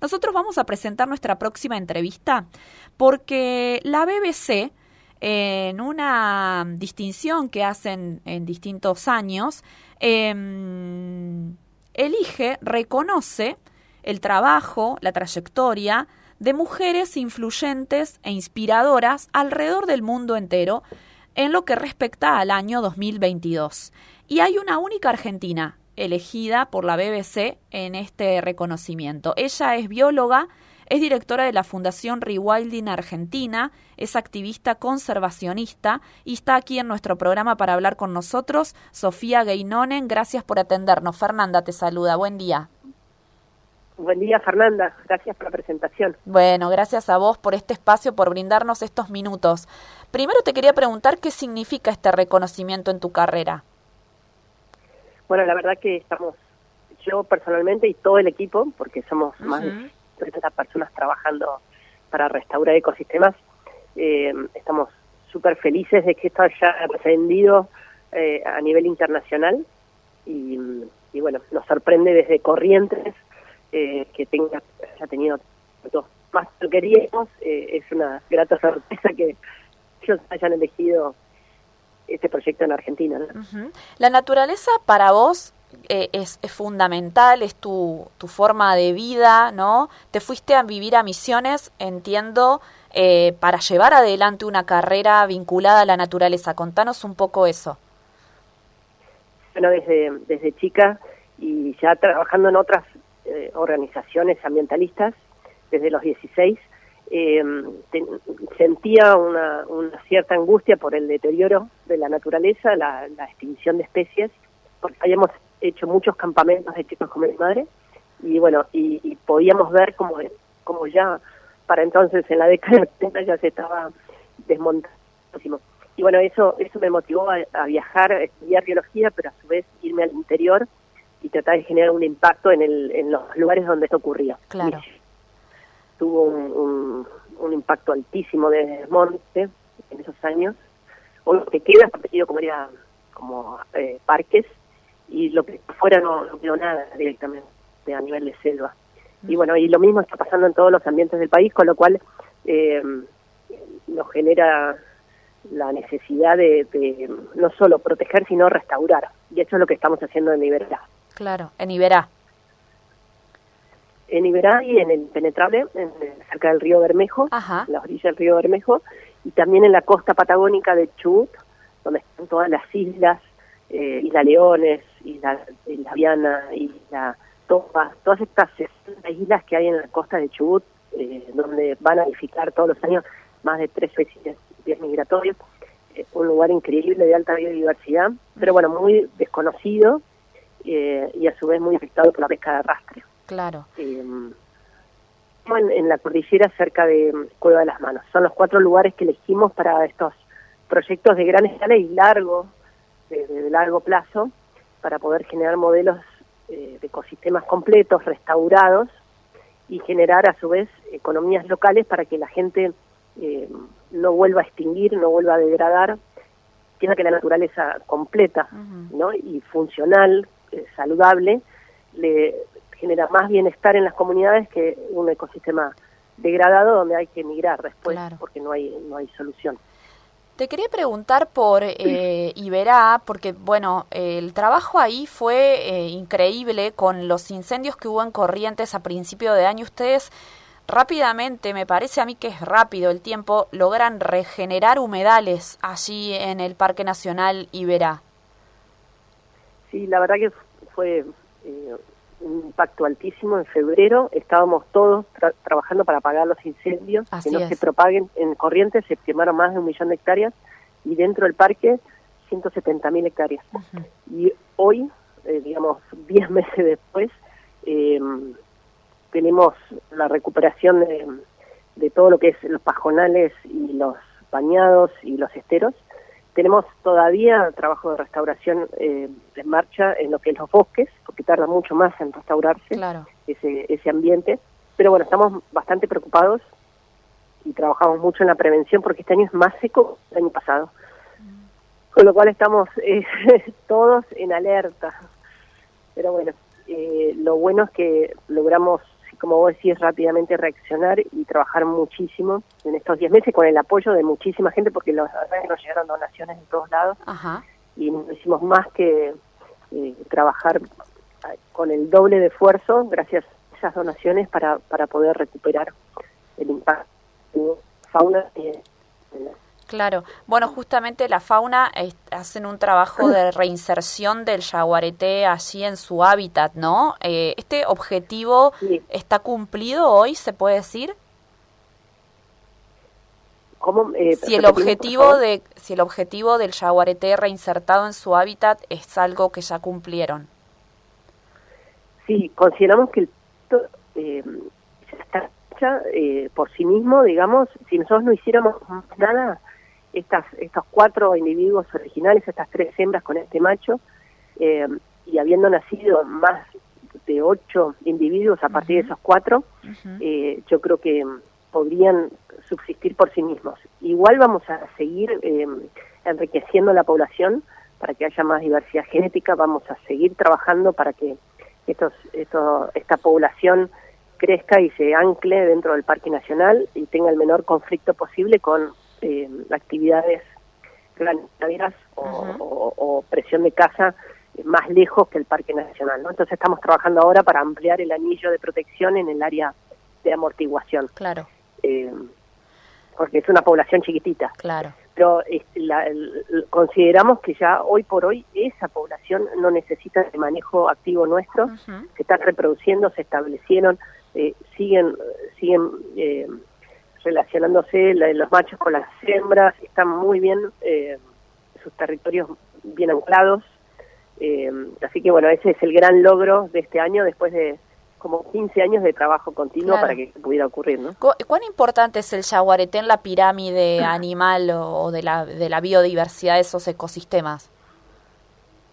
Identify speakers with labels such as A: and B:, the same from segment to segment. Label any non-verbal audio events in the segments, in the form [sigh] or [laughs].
A: Nosotros vamos a presentar nuestra próxima entrevista porque la BBC, en una distinción que hacen en distintos años, em, elige, reconoce el trabajo, la trayectoria de mujeres influyentes e inspiradoras alrededor del mundo entero en lo que respecta al año 2022. Y hay una única argentina elegida por la BBC en este reconocimiento. Ella es bióloga, es directora de la Fundación Rewilding Argentina, es activista conservacionista y está aquí en nuestro programa para hablar con nosotros. Sofía Gainonen, gracias por atendernos. Fernanda te saluda, buen día.
B: Buen día, Fernanda. Gracias por la presentación.
A: Bueno, gracias a vos por este espacio, por brindarnos estos minutos. Primero te quería preguntar qué significa este reconocimiento en tu carrera.
B: Bueno, la verdad que estamos, yo personalmente y todo el equipo, porque somos más de 30 personas trabajando para restaurar ecosistemas, eh, estamos súper felices de que esto haya trascendido eh, a nivel internacional. Y, y bueno, nos sorprende desde Corrientes eh, que tenga haya tenido más lo queríamos. Eh, es una grata sorpresa que ellos hayan elegido este proyecto en Argentina.
A: La naturaleza para vos eh, es, es, fundamental, es tu, tu forma de vida, ¿no? Te fuiste a vivir a misiones, entiendo, eh, para llevar adelante una carrera vinculada a la naturaleza. Contanos un poco eso.
B: Bueno, desde, desde chica y ya trabajando en otras eh, organizaciones ambientalistas desde los 16, eh, sentía una, cierta angustia por el deterioro de la naturaleza, la, extinción de especies, porque habíamos hecho muchos campamentos de chicos con mi madre y bueno, y, podíamos ver como, como ya para entonces en la década de 80 ya se estaba desmontando. Y bueno, eso, eso me motivó a, a viajar, a estudiar biología, pero a su vez irme al interior y tratar de generar un impacto en, el, en los lugares donde esto ocurría.
A: Claro.
B: Tuvo un, un, impacto altísimo de desmonte en esos años. Hoy lo que queda protegido como era como eh, parques y lo que fuera no, no quedó nada directamente a nivel de selva. Y bueno, y lo mismo está pasando en todos los ambientes del país, con lo cual eh, nos genera la necesidad de, de, no solo proteger, sino restaurar. Y eso es lo que estamos haciendo en Iberá.
A: Claro, en Iberá.
B: En Iberá y en el Penetrable, en, cerca del río Bermejo,
A: Ajá.
B: en la orilla del río Bermejo, y también en la costa patagónica de Chubut, donde están todas las islas, eh, Isla Leones, Isla, Isla Viana, Isla Topa, todas estas 60 islas que hay en la costa de Chubut, eh, donde van a edificar todos los años más de tres especies migratorios, eh, un lugar increíble de alta biodiversidad, pero bueno, muy desconocido eh, y a su vez muy afectado por la pesca de arrastre.
A: Claro.
B: Eh, en, la cordillera cerca de Cueva de las Manos. Son los cuatro lugares que elegimos para estos proyectos de gran escala y largo, de, de largo plazo, para poder generar modelos eh, de ecosistemas completos, restaurados, y generar a su vez economías locales para que la gente eh, no vuelva a extinguir, no vuelva a degradar, tiene que la naturaleza completa uh -huh. ¿no? y funcional, eh, saludable, le genera más bienestar en las comunidades que un ecosistema degradado donde hay que emigrar después
A: claro.
B: porque no hay no hay solución.
A: Te quería preguntar por eh, Iberá, porque bueno, el trabajo ahí fue eh, increíble con los incendios que hubo en Corrientes a principio de año. Ustedes rápidamente, me parece a mí que es rápido el tiempo, logran regenerar humedales allí en el Parque Nacional Iberá.
B: Sí, la verdad que fue eh, un impacto altísimo. En febrero estábamos todos tra trabajando para apagar los incendios,
A: Así
B: que no
A: es.
B: se propaguen en Corrientes, se quemaron más de un millón de hectáreas y dentro del parque 170 mil hectáreas.
A: Uh -huh.
B: Y hoy, eh, digamos, 10 [laughs] meses después, eh, tenemos la recuperación de, de, todo lo que es los pajonales y los bañados y los esteros. Tenemos todavía trabajo de restauración eh, en marcha en lo que es los bosques, porque tarda mucho más en restaurarse
A: claro.
B: ese, ese ambiente. Pero bueno, estamos bastante preocupados y trabajamos mucho en la prevención porque este año es más seco que el año pasado. Mm. Con lo cual estamos eh, [laughs] todos en alerta. Pero bueno, eh, lo bueno es que logramos como vos decís, rápidamente reaccionar y trabajar muchísimo en estos 10 meses con el apoyo de muchísima gente, porque la verdad es que nos llegaron donaciones de todos lados y no hicimos más que eh, trabajar con el doble de esfuerzo gracias a esas donaciones para, para poder recuperar el impacto de fauna.
A: Claro. Bueno, justamente la fauna hacen un trabajo de [clears throat] reinserción del yaguareté allí en su hábitat, ¿no? Eh, ¿Este objetivo está cumplido hoy, se puede decir?
B: ¿Cómo, eh,
A: si el objetivo de si el objetivo del yaguareté reinsertado en su hábitat es algo que ya cumplieron.
B: Sí, consideramos que el eh, está hecha eh, por sí mismo, digamos, si nosotros no hiciéramos nada, estas, estos cuatro individuos originales, estas tres hembras con este macho, eh, y habiendo nacido más de ocho individuos a partir de esos cuatro, eh, yo creo que podrían subsistir por sí mismos. Igual vamos a seguir eh, enriqueciendo la población para que haya más diversidad genética, vamos a seguir trabajando para que estos, esta población crezca y se ancle dentro del Parque Nacional y tenga el menor conflicto posible con eh, actividades ganaderas o, presión de caza más lejos que el Parque Nacional. ¿no? Entonces estamos trabajando ahora para ampliar el anillo de protección en el área de amortiguación.
A: Claro.
B: Eh, porque es una población chiquitita.
A: Claro.
B: Pero este, consideramos que ya hoy por hoy esa población no necesita de manejo activo nuestro, se están reproduciendo, se establecieron, eh, siguen, siguen eh, relacionándose los machos con las hembras, están muy bien, eh, sus territorios bien anclados. Eh, así que bueno, ese es el gran logro de este año después de como 15 años de trabajo continuo para que pudiera ocurrir, ¿no?
A: ¿Cuán importante es el yaguareté en la pirámide [laughs] animal o de la, de la biodiversidad de esos ecosistemas?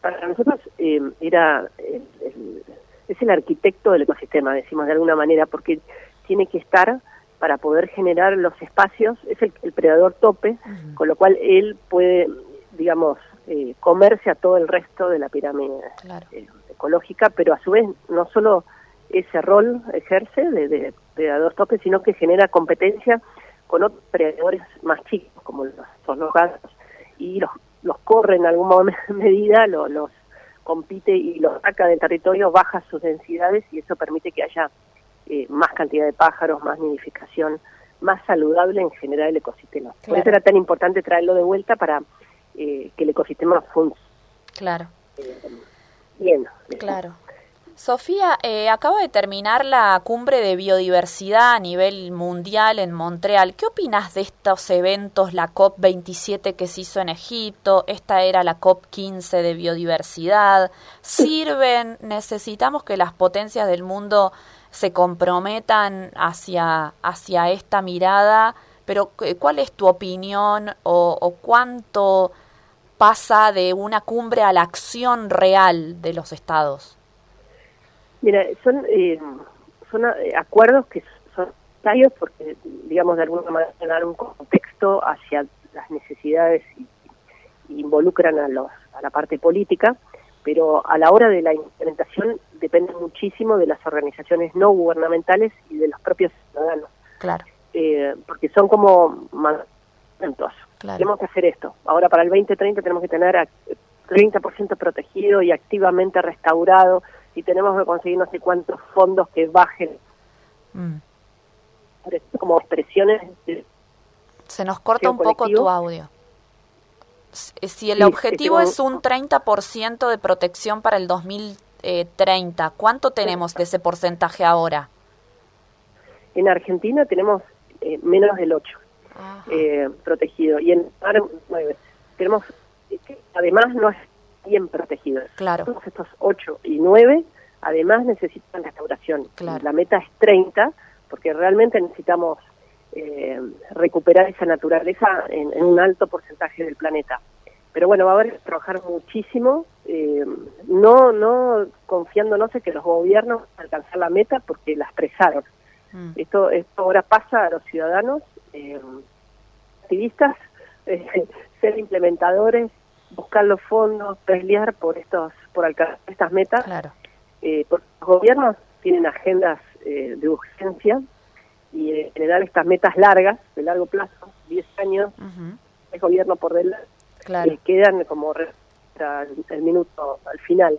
B: Para nosotros eh, era es el arquitecto del ecosistema, decimos de alguna manera, porque tiene que estar para poder generar los espacios, es el, predador tope, con lo cual él puede, digamos, eh, comerse a todo el resto de la pirámide eh, ecológica, pero a su vez no solo ese rol ejerce de, predador tope, sino que genera competencia con otros predadores más chicos, como los, son los gatos, y los, los corre en alguna [laughs] medida, los, los compite y los saca del territorio, baja sus densidades y eso permite que haya eh, más cantidad de pájaros, más nidificación, más saludable en general el ecosistema. Por eso era tan importante traerlo de vuelta para eh, que el ecosistema funcione.
A: Claro.
B: Eh, bien.
A: Claro. Sofía, acaba de terminar la cumbre de biodiversidad a nivel mundial en Montreal. ¿Qué opinas de estos eventos, la COP27 que se hizo en Egipto? Esta era la COP15 de biodiversidad. ¿Sirven? ¿Necesitamos que las potencias del mundo se comprometan hacia, hacia esta mirada, pero ¿cuál es tu opinión o, cuánto pasa de una cumbre a la acción real de los estados?
B: Mira, son, eh, son eh, acuerdos que son necesarios porque, digamos, de alguna manera dan un contexto hacia las necesidades y, involucran a, los, a la parte política, pero a la hora de la implementación depende muchísimo de las organizaciones no gubernamentales y de los propios ciudadanos.
A: Claro.
B: Eh, porque son como mandamientos. Tenemos que hacer esto. Ahora para el 2030 tenemos que tener a 30% protegido y activamente restaurado y tenemos que conseguir no sé cuántos fondos que bajen. Mm. Como expresiones.
A: Se nos corta un poco tu audio. Si el objetivo es un 30% de protección para el 2030, eh, 30. ¿Cuánto tenemos de ese porcentaje ahora?
B: En Argentina tenemos eh, menos del 8 eh, protegido y en 9. Tenemos, además, no es bien protegido.
A: Claro.
B: Todos estos 8 y 9, además, necesitan restauración.
A: Claro.
B: La meta es 30, porque realmente necesitamos eh, recuperar esa naturaleza en, en un alto porcentaje del planeta pero bueno, va a haber que trabajar muchísimo, eh, no no confiándonos en que los gobiernos alcanzar la meta porque la expresaron. Mm. Esto, esto ahora pasa a los ciudadanos, eh, activistas, [laughs] eh, ser implementadores, buscar los fondos, pelear por estos por alcanzar estas metas.
A: Claro.
B: porque los gobiernos tienen agendas eh, de urgencia y eh, generar estas metas largas, de largo plazo, 10 años, el gobierno por delante, claro. quedan como el, minuto al final.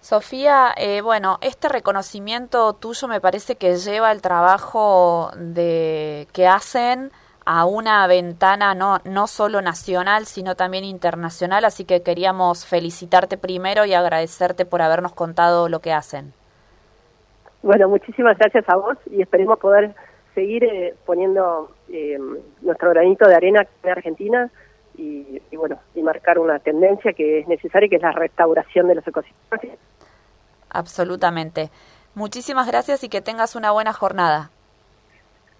A: Sofía, eh, bueno, este reconocimiento tuyo me parece que lleva el trabajo de que hacen a una ventana no, no solo nacional, sino también internacional, así que queríamos felicitarte primero y agradecerte por habernos contado lo que hacen.
B: Bueno, muchísimas gracias a vos y esperemos poder seguir eh, poniendo eh, nuestro granito de arena en Argentina y, y, bueno, y marcar una tendencia que es necesaria, que es la restauración de los ecosistemas
A: Absolutamente. Muchísimas gracias y que tengas una buena jornada.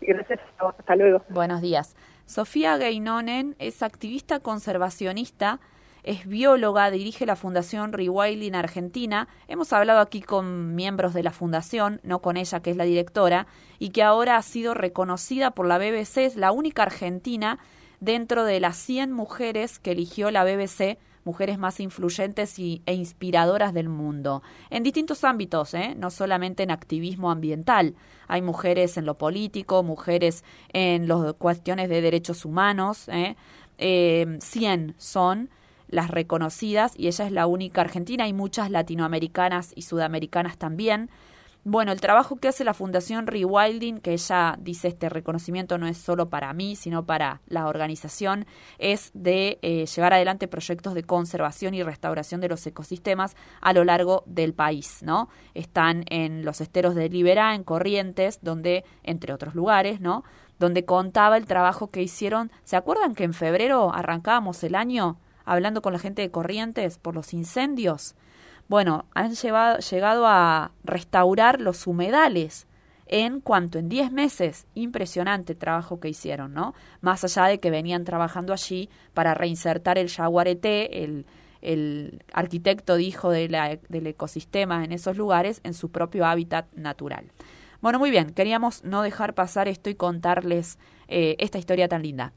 B: Gracias, hasta luego.
A: Buenos días. Sofía Gainonen es activista conservacionista, es bióloga, dirige la Fundación Rewilding Argentina. Hemos hablado aquí con miembros de la fundación, no con ella que es la directora, y que ahora ha sido reconocida por la BBC, es la única argentina dentro de las 100 mujeres que eligió la BBC mujeres más influyentes e inspiradoras del mundo, en distintos ámbitos, ¿eh? no solamente en activismo ambiental. Hay mujeres en lo político, mujeres en las cuestiones de derechos humanos. ¿eh? Eh, 100 son las reconocidas y ella es la única argentina. Hay muchas latinoamericanas y sudamericanas también. Bueno, el trabajo que hace la Fundación Rewilding, que ella dice este reconocimiento no es solo para mí, sino para la organización, es de eh, llevar adelante proyectos de conservación y restauración de los ecosistemas a lo largo del país, ¿no? Están en los esteros de Liberá, en Corrientes, donde, entre otros lugares, ¿no? Donde contaba el trabajo que hicieron. ¿Se acuerdan que en febrero arrancábamos el año hablando con la gente de Corrientes por los incendios? Bueno, han llevado, llegado a restaurar los humedales en cuanto en 10 meses. Impresionante el trabajo que hicieron, ¿no? Más allá de que venían trabajando allí para reinsertar el jaguarete, el, el arquitecto dijo de del ecosistema en esos lugares, en su propio hábitat natural. Bueno, muy bien, queríamos no dejar pasar esto y contarles eh, esta historia tan linda.